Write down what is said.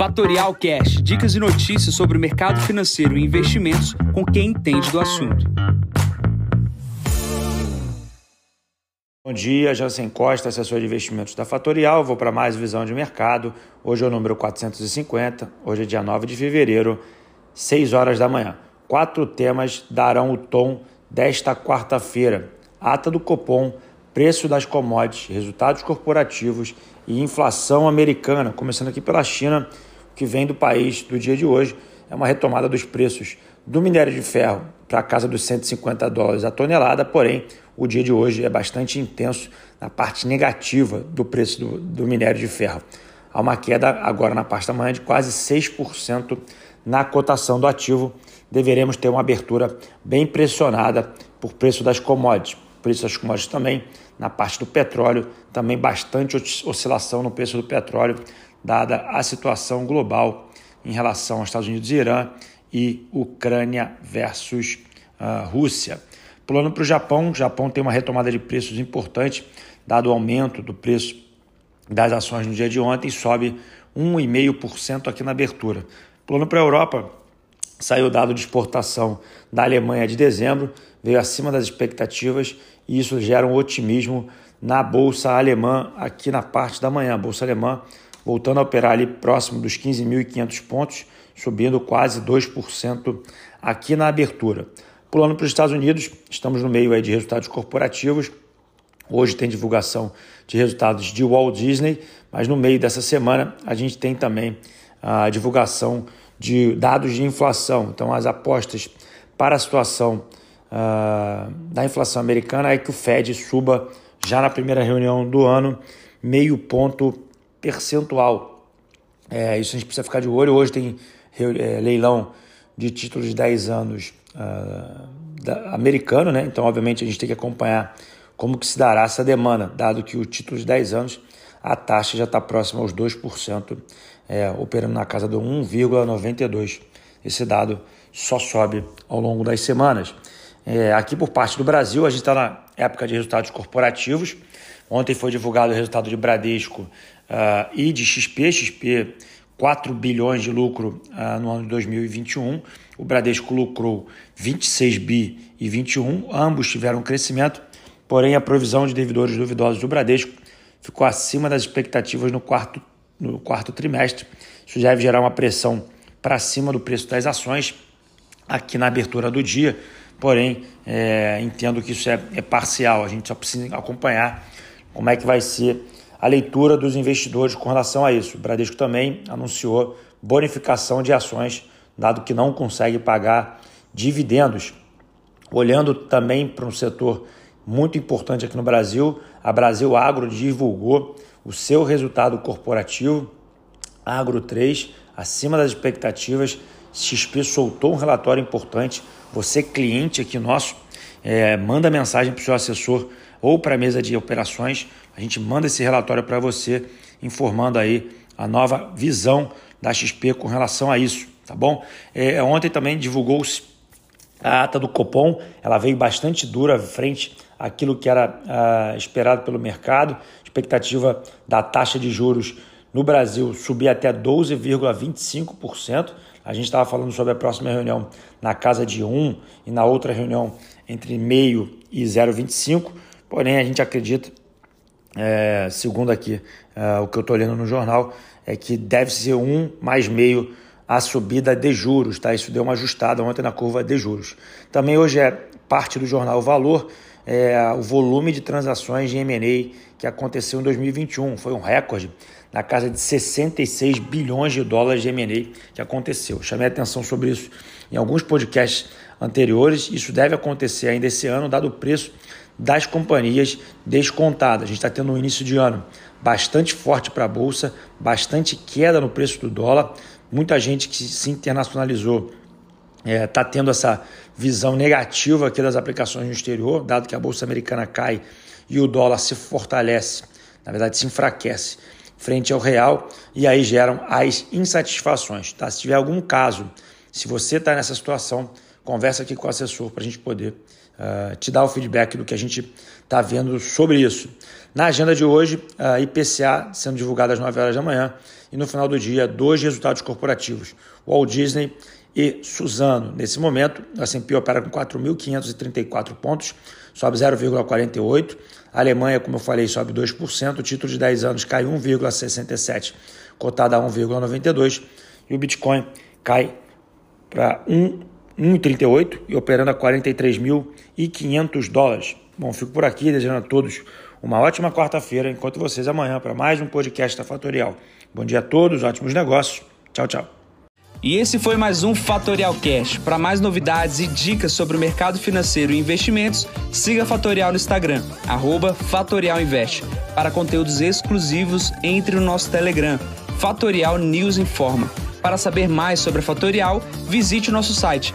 Fatorial Cash, dicas e notícias sobre o mercado financeiro e investimentos com quem entende do assunto. Bom dia, Jansen Costa, assessor de investimentos da Fatorial. Vou para mais visão de mercado. Hoje é o número 450, hoje é dia 9 de fevereiro, 6 horas da manhã. Quatro temas darão o tom desta quarta-feira: ata do Copom, preço das commodities, resultados corporativos e inflação americana. Começando aqui pela China, que vem do país do dia de hoje é uma retomada dos preços do minério de ferro para a casa dos 150 dólares a tonelada, porém o dia de hoje é bastante intenso na parte negativa do preço do, do minério de ferro. Há uma queda agora na parte da manhã de quase 6% na cotação do ativo. Deveremos ter uma abertura bem pressionada por preço das commodities. Preço das commodities também na parte do petróleo, também bastante oscilação no preço do petróleo, dada a situação global em relação aos Estados Unidos e Irã e Ucrânia versus uh, Rússia. Pulando para o Japão, o Japão tem uma retomada de preços importante, dado o aumento do preço das ações no dia de ontem, sobe 1,5% aqui na abertura. Pulando para a Europa, saiu o dado de exportação da Alemanha de dezembro, veio acima das expectativas e isso gera um otimismo na bolsa alemã aqui na parte da manhã. A bolsa alemã voltando a operar ali próximo dos 15.500 pontos, subindo quase 2% aqui na abertura. Pulando para os Estados Unidos, estamos no meio aí de resultados corporativos. Hoje tem divulgação de resultados de Walt Disney, mas no meio dessa semana a gente tem também a divulgação de dados de inflação. Então, as apostas para a situação uh, da inflação americana é que o Fed suba já na primeira reunião do ano meio ponto percentual. É, isso a gente precisa ficar de olho. Hoje tem é, leilão de títulos de 10 anos uh, da, americano, né? Então, obviamente, a gente tem que acompanhar como que se dará essa demanda, dado que o título de 10 anos, a taxa já está próxima aos 2%, é, operando na casa do 1,92%. Esse dado só sobe ao longo das semanas. É, aqui por parte do Brasil, a gente está na época de resultados corporativos. Ontem foi divulgado o resultado de Bradesco uh, e de XP. XP 4 bilhões de lucro uh, no ano de 2021. O Bradesco lucrou 26 bi e 21, ambos tiveram crescimento, porém a provisão de devedores duvidosos do Bradesco ficou acima das expectativas no quarto, no quarto trimestre. Isso deve gerar uma pressão para cima do preço das ações aqui na abertura do dia, porém é, entendo que isso é, é parcial, a gente só precisa acompanhar como é que vai ser a leitura dos investidores com relação a isso. O Bradesco também anunciou bonificação de ações, dado que não consegue pagar dividendos. Olhando também para um setor muito importante aqui no Brasil, a Brasil Agro divulgou o seu resultado corporativo, Agro 3, acima das expectativas. XP soltou um relatório importante. Você, cliente aqui nosso, é, manda mensagem para o seu assessor ou para a mesa de operações. A gente manda esse relatório para você, informando aí a nova visão da XP com relação a isso, tá bom? É, ontem também divulgou-se a ata do Copom, ela veio bastante dura frente àquilo que era uh, esperado pelo mercado, expectativa da taxa de juros no Brasil subir até 12,25%. A gente estava falando sobre a próxima reunião na casa de 1 e na outra reunião entre meio e 0,25%. Porém, a gente acredita, é, segundo aqui é, o que eu estou lendo no jornal, é que deve ser um mais meio a subida de juros, tá? Isso deu uma ajustada ontem na curva de juros. Também hoje é parte do jornal Valor, é, o volume de transações de M&A que aconteceu em 2021. Foi um recorde na casa de 66 bilhões de dólares de M&A que aconteceu. Chamei atenção sobre isso em alguns podcasts anteriores. Isso deve acontecer ainda esse ano, dado o preço das companhias descontadas. A gente está tendo um início de ano bastante forte para a Bolsa, bastante queda no preço do dólar. Muita gente que se internacionalizou está é, tá tendo essa visão negativa aqui das aplicações no exterior, dado que a Bolsa Americana cai e o dólar se fortalece, na verdade se enfraquece frente ao real e aí geram as insatisfações. Tá? Se tiver algum caso, se você está nessa situação, conversa aqui com o assessor para a gente poder uh, te dar o feedback do que a gente está vendo sobre isso. Na agenda de hoje, a IPCA sendo divulgada às 9 horas da manhã e no final do dia, dois resultados corporativos: Walt Disney e Suzano. Nesse momento, a S&P opera com 4.534 pontos, sobe 0,48. A Alemanha, como eu falei, sobe 2%. O título de 10 anos cai 1,67, cotado a 1,92. E o Bitcoin cai para 1,38 e operando a 43.500 dólares. Bom, fico por aqui desejando a todos uma ótima quarta-feira. Encontro vocês amanhã para mais um podcast da Fatorial. Bom dia a todos, ótimos negócios. Tchau, tchau. E esse foi mais um Fatorial Cash. Para mais novidades e dicas sobre o mercado financeiro e investimentos, siga a Fatorial no Instagram, @fatorialinvest. Para conteúdos exclusivos, entre no nosso Telegram, Fatorial News Informa. Para saber mais sobre a Fatorial, visite o nosso site